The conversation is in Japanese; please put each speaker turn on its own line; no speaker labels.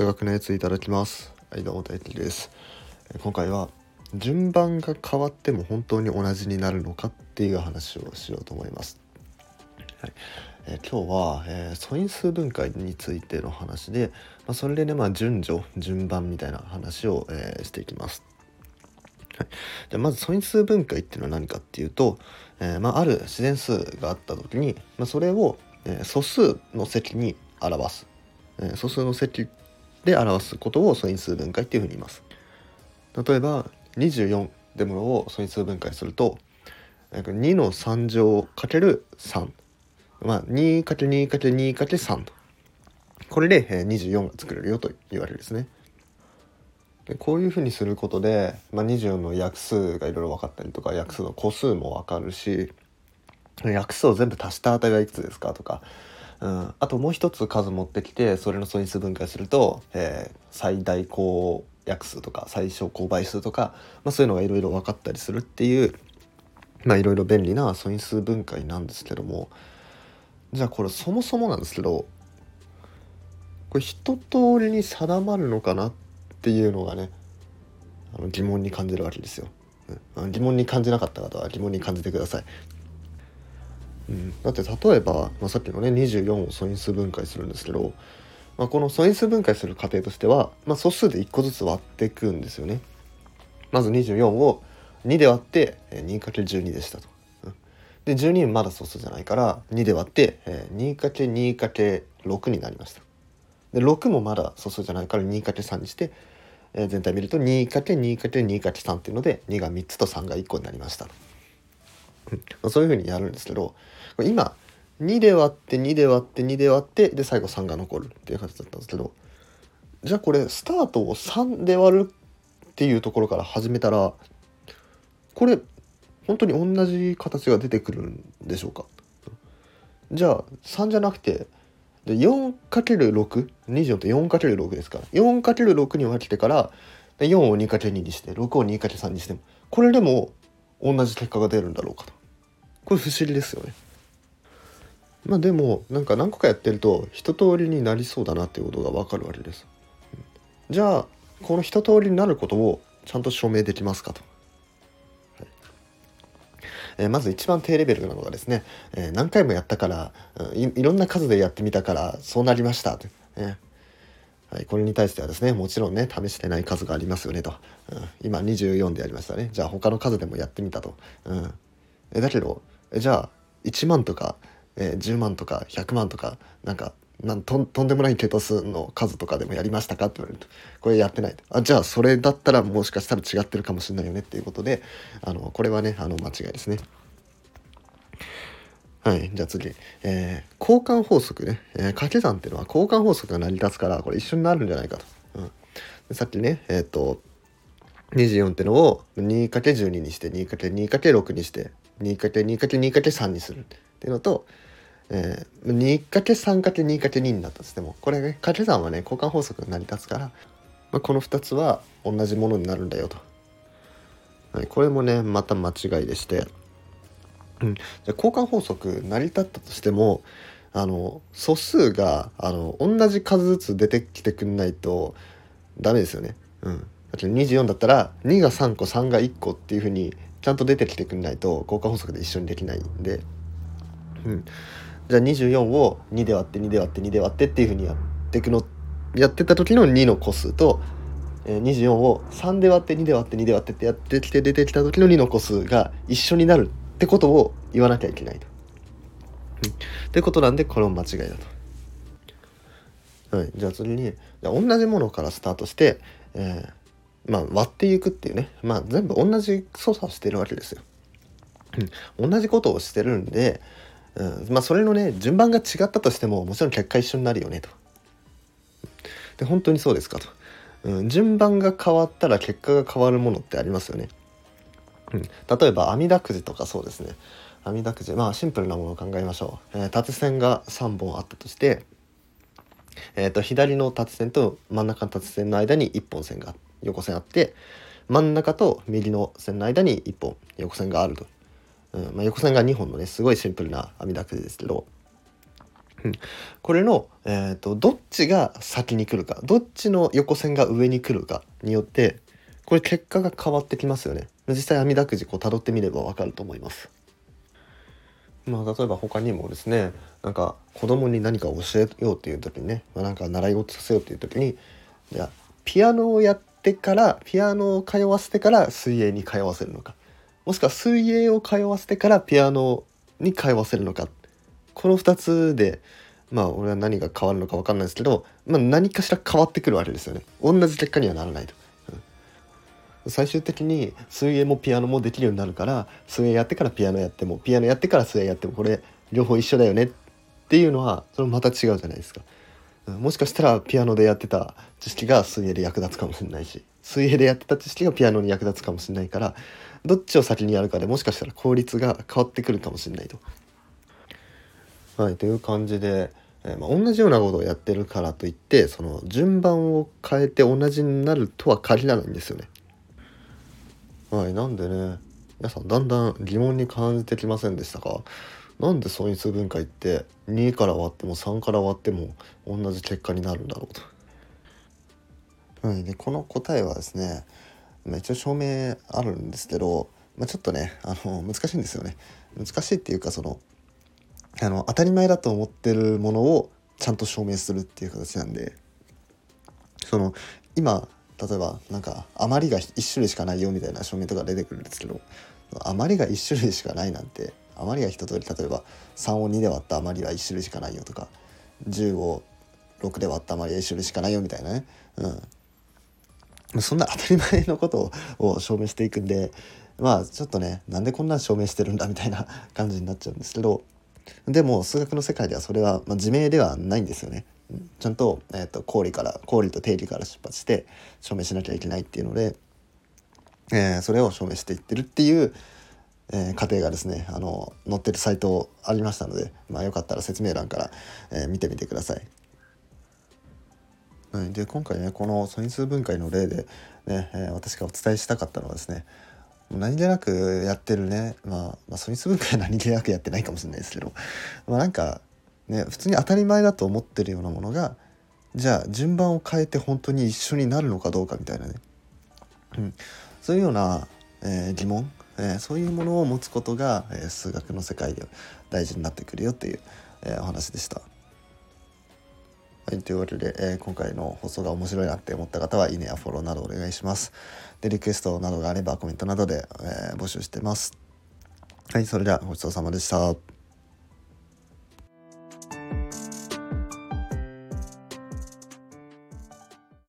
数学のやついただきます。はいどうも大輝です。今回は順番が変わっても本当に同じになるのかっていう話をしようと思います、はい。え今日は、えー素因数分解についての話で、まあ、それでね、まあ、順序順番みたいな話を、えーしていきます。はい、じゃあまず素因数分解っていうのは何かっていうと、えまあ、ある自然数があった時に、ま、それを、え素数の積に表す、え素数の積で表すことを素因数分解っていうふうに言います。例えば24ってものを素因数分解すると2の3乗かける3まあ 2×2×2×3 これで24が作れるよというわけですね。でこういうふうにすることで、まあ、24の約数がいろいろ分かったりとか約数の個数も分かるし約数を全部足した値がいくつですかとか、うん、あともう一つ数持ってきてそれの素因数分解すると、えー最大公約数とか最小公倍数とか、まあ、そういうのがいろいろ分かったりするっていうまあいろいろ便利な素因数分解なんですけどもじゃあこれそもそもなんですけどこれ一通りに定まるのかなっていうのがねあの疑問に感じるわけですよ。疑問に感じなかった方は疑問に感じてください。だって例えば、まあ、さっきのね24を素因数分解するんですけど、まあ、この素因数分解する過程としては、まあ、素数で1個ずつ割っていくんですよね。まず24を2で割って 2×12 でしたと。で12まだ素数じゃないから2で割って 2×2×6 になりました。で6もまだ素数じゃないから 2×3 にして、え全体見ると 2×2×2×3 っていうので2が3つと3が1個になりました。うんまあそういうふうにやるんですけど今2で割って2で割って2で割ってで最後3が残るっていう形だったんですけどじゃあこれスタートを3で割るっていうところから始めたらこれ本当に同じ形が出てくるんでしょうか？じゃあ3じゃなくて 4×624 って 4×6 ですから 4×6 に分けてから4を 2×2 にして6を 2×3 にしてもこれでも同じ結果が出るんだろうかと。これ不思議ですよね。まあでもなんか何個かやってると一通りになりそうだなっていうことが分かるわけです。じゃあこの一通りになることをちゃんと証明できますかと。えーまず一番低レベルなのがですね、えー何回もやったから、いいろんな数でやってみたからそうなりましたと、ねはい、これに対してはですねもちろんね試してない数がありますよねと、うん。今24でやりましたね。じゃあ他の数でもやってみたと、うん、えだけどえじゃあ1万とか、えー10万とか100万とかなんかなんとんとんでもない桁数の数とかでもやりましたか？って言われるとこれやってないあじゃあそれだったらもしかしたら違ってるかもしれないよねっていうことであのこれはねあの間違いですね。はい、じゃあ次、えー交換法則ね、えー掛け算っていうのは交換法則が成り立つからこれ一緒になるんじゃないかと。うん、でさっきねえっ、と24ってのを 2×12 にして 2×2×6 にして 2×2×2×3 にする。っていうのと、えー、2×3×2×2 になったとしてもこれね掛け算はね交換法則が成り立つから、まあ、この2つは同じものになるんだよと。はい、これもねまた間違いでして。うん、じゃ交換法則成り立ったとしてもあの素数があの同じ数ずつ出てきてくんないとダメですよね。うん、だって24だったら2が3個3が1個っていうふうにちゃんと出てきてくんないと交換法則で一緒にできないんで、うん、じゃあ24を2で割って2で割って2で割ってっていうふうにやっていくのやってた時の2の個数と、えー24を3で割って2で割って2で割ってってやってきて出てきた時の2の個数が一緒になるってことを言わなきゃいけないと。うん、ってことなんでこれも間違いだと。はい、じゃあ次にじゃあ同じものからスタートして、えーまあ、割っていくっていうね、まあ、全部同じ操作をしてるわけですよ。同じことをしてるんで、うんまあ、それのね順番が違ったとしてももちろん結果一緒になるよねと。で本当にそうですかと。うん、順番が変わったら結果が変わるものってありますよね。うん、例えば網だくじとかそうですね網だくじまあシンプルなものを考えましょう、えー縦線が3本あったとして、えー、と左の縦線と真ん中の縦線の間に1本線が横線あって真ん中と右の線の間に1本横線があると、うんまあ、横線が2本のねすごいシンプルな網だくじですけど、これの、えーと、どっちが先に来るかどっちの横線が上に来るかによってこれ結果が変わってきますよね。実際網だくじこう辿ってみればわかると思います。まあ例えば他にもですねなんか子供に何か教えようっていう時にね、まあ、なんか習い事させようっていう時にピアノをやってからピアノを通わせてから水泳に通わせるのか。もしくは水泳を通わせてからピアノに通わせるのか。この2つでまあ俺は何が変わるのか分かんないですけど、まあ、何かしら変わってくるわけですよね。同じ結果にはならないと、最終的に水泳もピアノもできるようになるから水泳やってからピアノやってもピアノやってから水泳やってもこれ両方一緒だよねっていうのはそれまた違うじゃないですか、もしかしたらピアノでやってた知識が水泳で役立つかもしれないし水泳でやってた知識がピアノに役立つかもしれないからどっちを先にやるかでもしかしたら効率が変わってくるかもしれないと。はい、という感じで、えー、まあ、同じようなことをやってるからといってその順番を変えて同じになるとは限らないんですよね。はい、なんでね皆さんだんだん疑問に感じてきませんでしたか？なんで素因数分解って2から割っても3から割っても同じ結果になるんだろうと。はい、でこの答えはですねまあ、一応証明あるんですけど、まあ、ちょっとねあの難しいんですよね。難しいっていうかそのあの当たり前だと思ってるものをちゃんと証明するっていう形なんでその今例えばなんか余りが1種類しかないよみたいな証明とか出てくるんですけど余りが1種類しかないなんて余りが一通り例えば3を2で割った余りは1種類しかないよとか10を6で割った余りは1種類しかないよみたいなね、うん、そんな当たり前のことを証明していくんでまあちょっとねなんでこんな証明してるんだみたいな 感じになっちゃうんですけどでも数学の世界ではそれは、まあ、自明ではないんですよね。ちゃんと,、えーと、公理から公理と定理から出発して証明しなきゃいけないっていうので、えー、それを証明していってるっていう、えー、過程がですねあの載ってるサイトありましたので、まあ、よかったら説明欄から、えー、見てみてください。はい、で今回ねこの素因数分解の例でね、えー、私がお伝えしたかったのはですね何気なくやってるね、まあ、まあ素因数分解は何気なくやってないかもしれないですけど、まあ、なんかね普通に当たり前だと思ってるようなものがじゃあ順番を変えて本当に一緒になるのかどうかみたいなね、うん、そういうような、えー、疑問、えー、そういうものを持つことが、えー、数学の世界で大事になってくるよっていう、えお話でした。はい、というわけで、えー、今回の放送が面白いなって思った方はいいねやフォローなどお願いします。で、リクエストなどがあればコメントなどで、えー、募集してます。はい、それではごちそうさまでした。